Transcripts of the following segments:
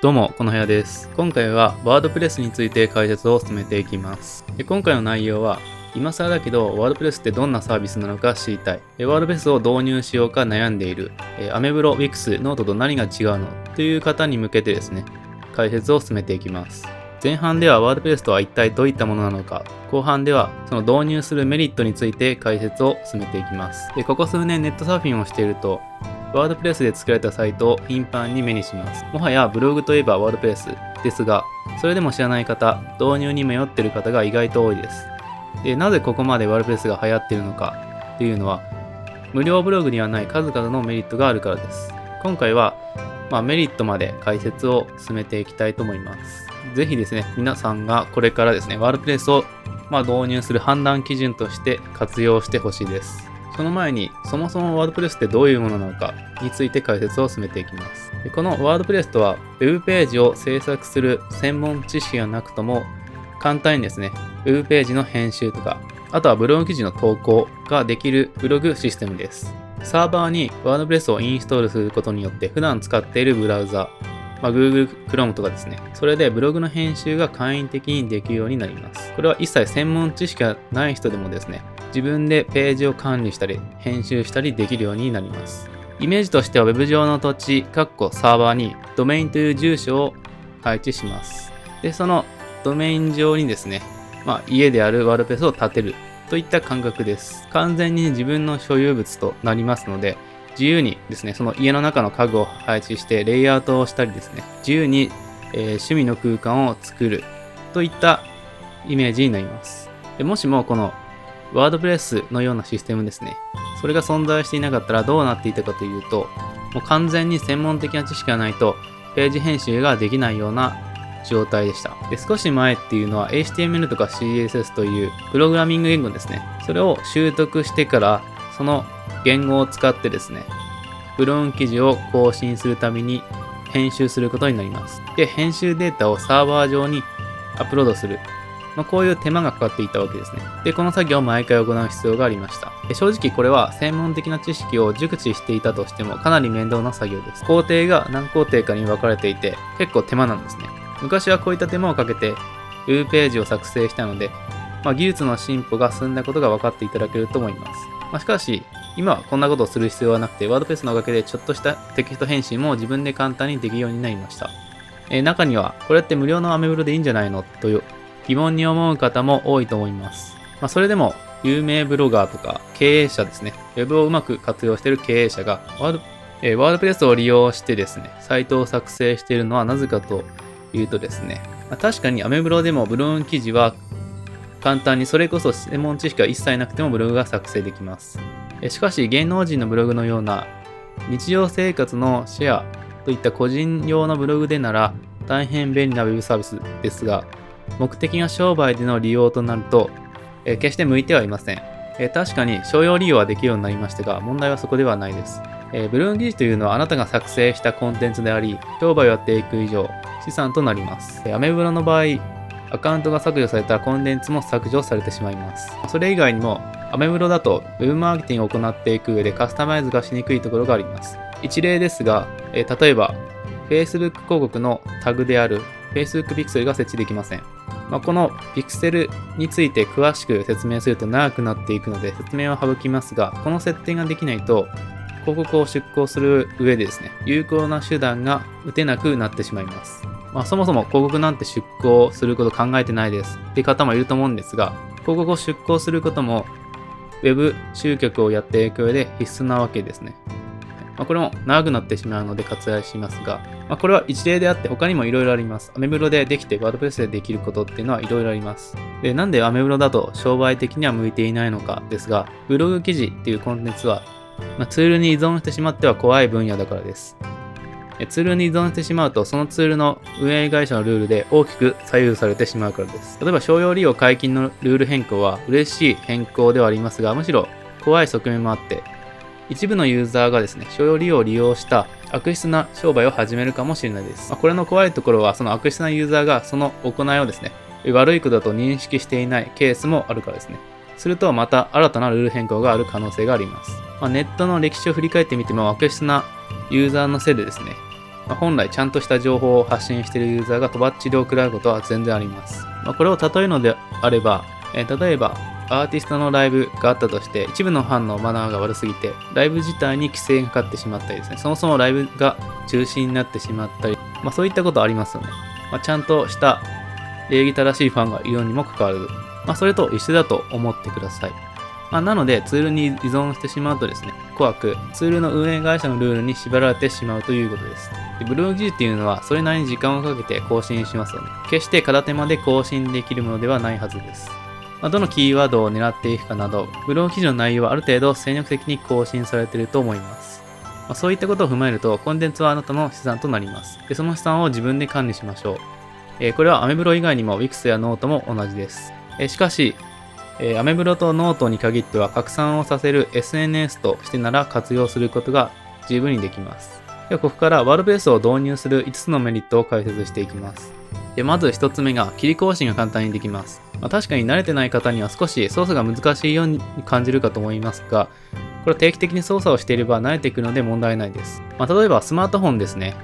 どうも、この部屋です。今回は WordPress について解説を進めていきます。で今回の内容は、今更だけど、 WordPress ってどんなサービスなのか知りたい。 WordPress を導入しようか悩んでいる。えアメブロ、 Wix、note と何が違うの？という方に向けてですね、解説を進めていきます。前半では WordPress とは一体どういったものなのか、後半ではその導入するメリットについて解説を進めていきます。でここ数年ネットサーフィンをしていると、ワードプレスで作られたサイトを頻繁に目にします。もはやブログといえばワードプレスですが、それでも知らない方、導入に迷っている方が意外と多いです。で、なぜここまでワードプレスが流行っているのかっていうのは、無料ブログにはない数々のメリットがあるからです。今回は、まあ、メリットまで解説を進めていきたいと思います。ぜひですね、皆さんがこれからですね、ワードプレスを、まあ、導入する判断基準として活用してほしいです。その前に、そもそもワードプレスってどういうものなのかについて解説を進めていきます。でこのワードプレスとは、ウェブページを制作する専門知識がなくとも、簡単にですね、ウェブページの編集とか、あとはブログ記事の投稿ができるブログシステムです。サーバーにワードプレスをインストールすることによって、普段使っているブラウザ、まあ、Google Chrome とかですね。それでブログの編集が簡易的にできるようになります。これは一切専門知識がない人でもですね、自分でページを管理したり、編集したりできるようになります。イメージとしては Web 上の土地、カッコサーバーにドメインという住所を配置します。で、そのドメイン上にですね、まあ、家であるワードプレスを建てるといった感覚です。完全に自分の所有物となりますので、自由にですね、その家の中の家具を配置してレイアウトをしたりですね、自由に、えー趣味の空間を作るといったイメージになります。でもしもこのワードプレスのようなシステムですね、それが存在していなかったらどうなっていたかというと、もう完全に専門的な知識がないとページ編集ができないような状態でした。で、少し前っていうのは HTML とか CSS というプログラミング言語ですね。それを習得してから、その言語を使ってですね、ブログ記事を更新するために編集することになります。で、編集データをサーバー上にアップロードする。まあ、こういう手間がかかっていたわけですね。で、この作業を毎回行う必要がありました。正直これは専門的な知識を熟知していたとしてもかなり面倒な作業です。工程が何工程かに分かれていて結構手間なんですね。昔はこういった手間をかけて Web ページを作成したので、まあ、技術の進歩が進んだことが分かっていただけると思います。まあ、しかし、今はこんなことをする必要はなくて、ワードプレスのおかげでちょっとしたテキスト編集も自分で簡単にできるようになりました。えー中には、これって無料のアメブロでいいんじゃないの？という疑問に思う方も多いと思います。まあ、それでも、有名ブロガーとか経営者ですね、ウェブをうまく活用している経営者がワード、えーワードプレスを利用してですね、サイトを作成しているのはなぜかというとですね、まあ確かにアメブロでもブログ記事は簡単にそれこそ専門知識が一切なくてもブログが作成できます。えしかし芸能人のブログのような日常生活のシェアといった個人用のブログでなら大変便利なウェブサービスですが目的が商売での利用となると、え決して向いてはいません。え確かに商用利用はできるようになりましたが問題はそこではないです。えーブログ記事というのはあなたが作成したコンテンツであり商売をやっていく以上資産となります。アメブロの場合アカウントが削除されたらコンテンツも削除されてしまいます。それ以外にも、アメブロだと Web マーケティングを行っていく上でカスタマイズがしにくいところがあります。一例ですが、え例えば Facebook 広告のタグである Facebook Pixel が設置できません。まあ、この Pixel について詳しく説明すると長くなっていくので説明は省きますが、この設定ができないと広告を出稿する上でですね、有効な手段が打てなくなってしまいます。まあ、そもそも広告なんて出稿すること考えてないですって方もいると思うんですが、広告を出稿することも Web 集客をやっていく上で必須なわけですね。まあ、これも長くなってしまうので割愛しますが、まあ、これは一例であって他にもいろいろあります。アメブロでできてワードプレスでできることっていうのはいろいろあります。で、なんでアメブロだと商売的には向いていないのかですが、ブログ記事っていうコンテンツは、まあ、ツールに依存してしまっては怖い分野だからです。ツールに依存してしまうと、そのツールの運営会社のルールで大きく左右されてしまうからです。例えば、商用利用解禁のルール変更は嬉しい変更ではありますが、むしろ怖い側面もあって、一部のユーザーがですね、商用利用を利用した悪質な商売を始めるかもしれないです。まあこれの怖いところは、その悪質なユーザーがその行いをですね、悪いことだと認識していないケースもあるからですね。するとまた新たなルール変更がある可能性があります。まあ、ネットの歴史を振り返ってみても悪質なユーザーのせいでですね、まあ、本来ちゃんとした情報を発信しているユーザーがとばっちりを食らうことは全然あります。まあ、これを例えるのであれば、えー、例えばアーティストのライブがあったとして一部のファンのマナーが悪すぎてライブ自体に規制がかかってしまったりですねそもそもライブが中止になってしまったり、まあ、そういったことありますよね、まあ、ちゃんとした礼儀正しいファンがいるにもかかわらず、まあ、それと一緒だと思ってくださいまあ、なので、ツールに依存してしまうとですね、怖く、ツールの運営会社のルールに縛られてしまうということです。でブログ記事っていうのは、それなりに時間をかけて更新しますよね。決して片手間で更新できるものではないはずです。まあ、どのキーワードを狙っていくかなど、ブログ記事の内容はある程度戦略的に更新されていると思います。まあ、そういったことを踏まえると、コンテンツはあなたの資産となります。でその資産を自分で管理しましょう。えー、これはアメブロ以外にも Wix やノートも同じです。えー、しかし、えー、アメブロとノートに限っては拡散をさせる SNS としてなら活用することが十分にできます。ではここから WordPress を導入する5つのメリットを解説していきます。でまず1つ目が記事更新が簡単にできます。まあ、確かに慣れてない方には少し操作が難しいように感じるかと思いますが、これ定期的に操作をしていれば慣れていくので問題ないです。まあ、例えばスマートフォンですね。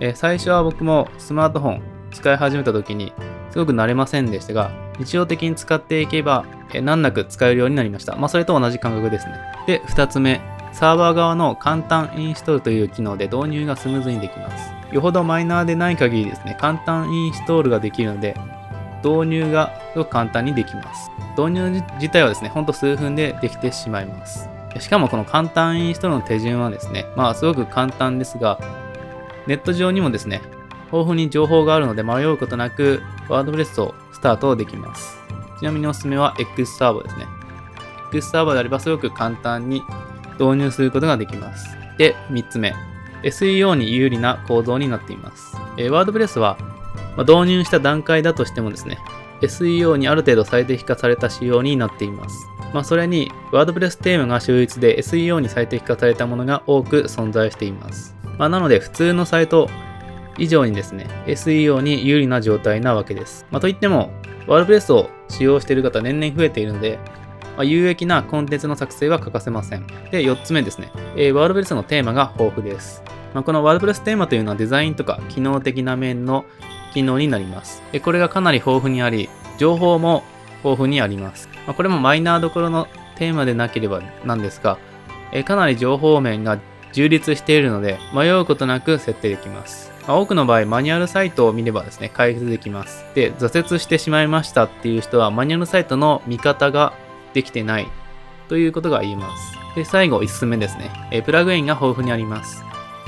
え、最初は僕もスマートフォン使い始めた時にすごく慣れませんでしたが、日常的に使っていけばえ難なく使えるようになりました。まあ、それと同じ感覚ですね。で、2つ目、サーバー側の簡単インストールという機能で導入がスムーズにできます。よほどマイナーでない限りですね、簡単インストールができるので、導入がすごく簡単にできます。導入自体はですね、ほんと数分でできてしまいます。しかもこの簡単インストールの手順はですね、まあすごく簡単ですが、ネット上にもですね、豊富に情報があるので迷うことなく、ワードプレスをスタートできます。ちなみにおすすめは X サーバーですね。X サーバーであればすごく簡単に導入することができます。で、3つ目。SEO に有利な構造になっています。えー、ワードプレスは、まあ、導入した段階だとしてもですね、SEO にある程度最適化された仕様になっています。まあ、それに、ワードプレステーマが秀逸で SEO に最適化されたものが多く存在しています。まあ、なので、普通のサイト以上にですね、SEO に有利な状態なわけです。まあ、といっても、ワードプレスを使用している方年々増えているので、まあ、有益なコンテンツの作成は欠かせません。で、4つ目ですね。えー、ワードプレスのテーマが豊富です。まあ、このワードプレステーマというのはデザインとか機能的な面の機能になります。でこれがかなり豊富にあり、情報も豊富にあります。まあ、これもマイナーどころのテーマでなければなんですが、え、かなり情報面が充実しているので、迷うことなく設定できます。まあ、多くの場合、マニュアルサイトを見ればですね、解決できます。で、挫折してしまいましたっていう人は、マニュアルサイトの見方ができてないということが言えます。で、最後、5つ目ですね。えプラグインが豊富にあります。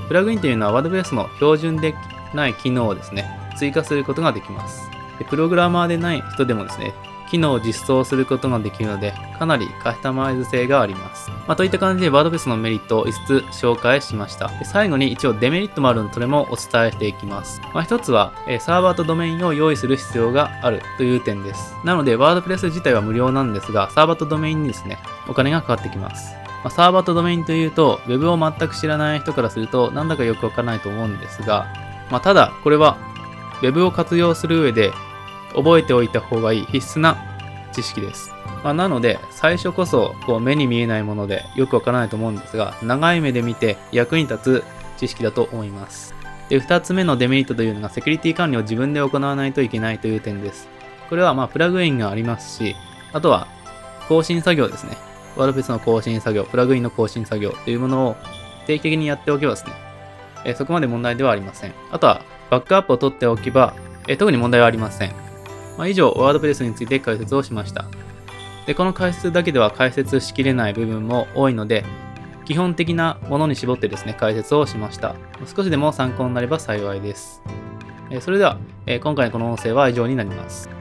プラグインというのは WordPress の標準でない機能をですね、追加することができます。でプログラマーでない人でもですね、機能を実装することができるので、かなりカスタマイズ性があります。まあ、といった感じで WordPress のメリットを5つ紹介しました。最後に一応デメリットもあるので、それもお伝えしていきます。まあ、1つは、サーバーとドメインを用意する必要があるという点です。なので、WordPress 自体は無料なんですが、サーバーとドメインにですね、お金がかかってきます。まあ、サーバーとドメインというと、Web を全く知らない人からすると、なんだかよくわからないと思うんですが、まあ、ただ、これは Web を活用する上で覚えておいた方がいい必須な知識です。まあ、なので、最初こそこう目に見えないものでよくわからないと思うんですが、長い目で見て役に立つ知識だと思います。で、2つ目のデメリットというのが、セキュリティ管理を自分で行わないといけないという点です。これはまあプラグインがありますし、あとは更新作業ですね。ワードプレスの更新作業、プラグインの更新作業というものを定期的にやっておけばですね、えそこまで問題ではありません。あとは、バックアップを取っておけば、え特に問題はありません。まあ、以上、ワードプレスについて解説をしました。で、この解説だけでは解説しきれない部分も多いので、基本的なものに絞ってですね、解説をしました。少しでも参考になれば幸いです。えそれでは、え今回のこの音声は以上になります。